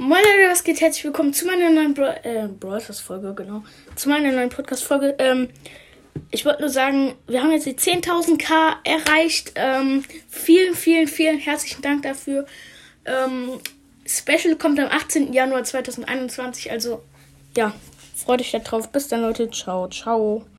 Moin Leute, was geht? Herzlich willkommen zu meiner neuen Bra äh, Folge, genau. Zu meiner neuen Podcast-Folge. Ähm, ich wollte nur sagen, wir haben jetzt die 10.000k erreicht. Ähm, vielen, vielen, vielen herzlichen Dank dafür. Ähm, Special kommt am 18. Januar 2021, also ja, freut euch darauf. Bis dann, Leute. Ciao, ciao.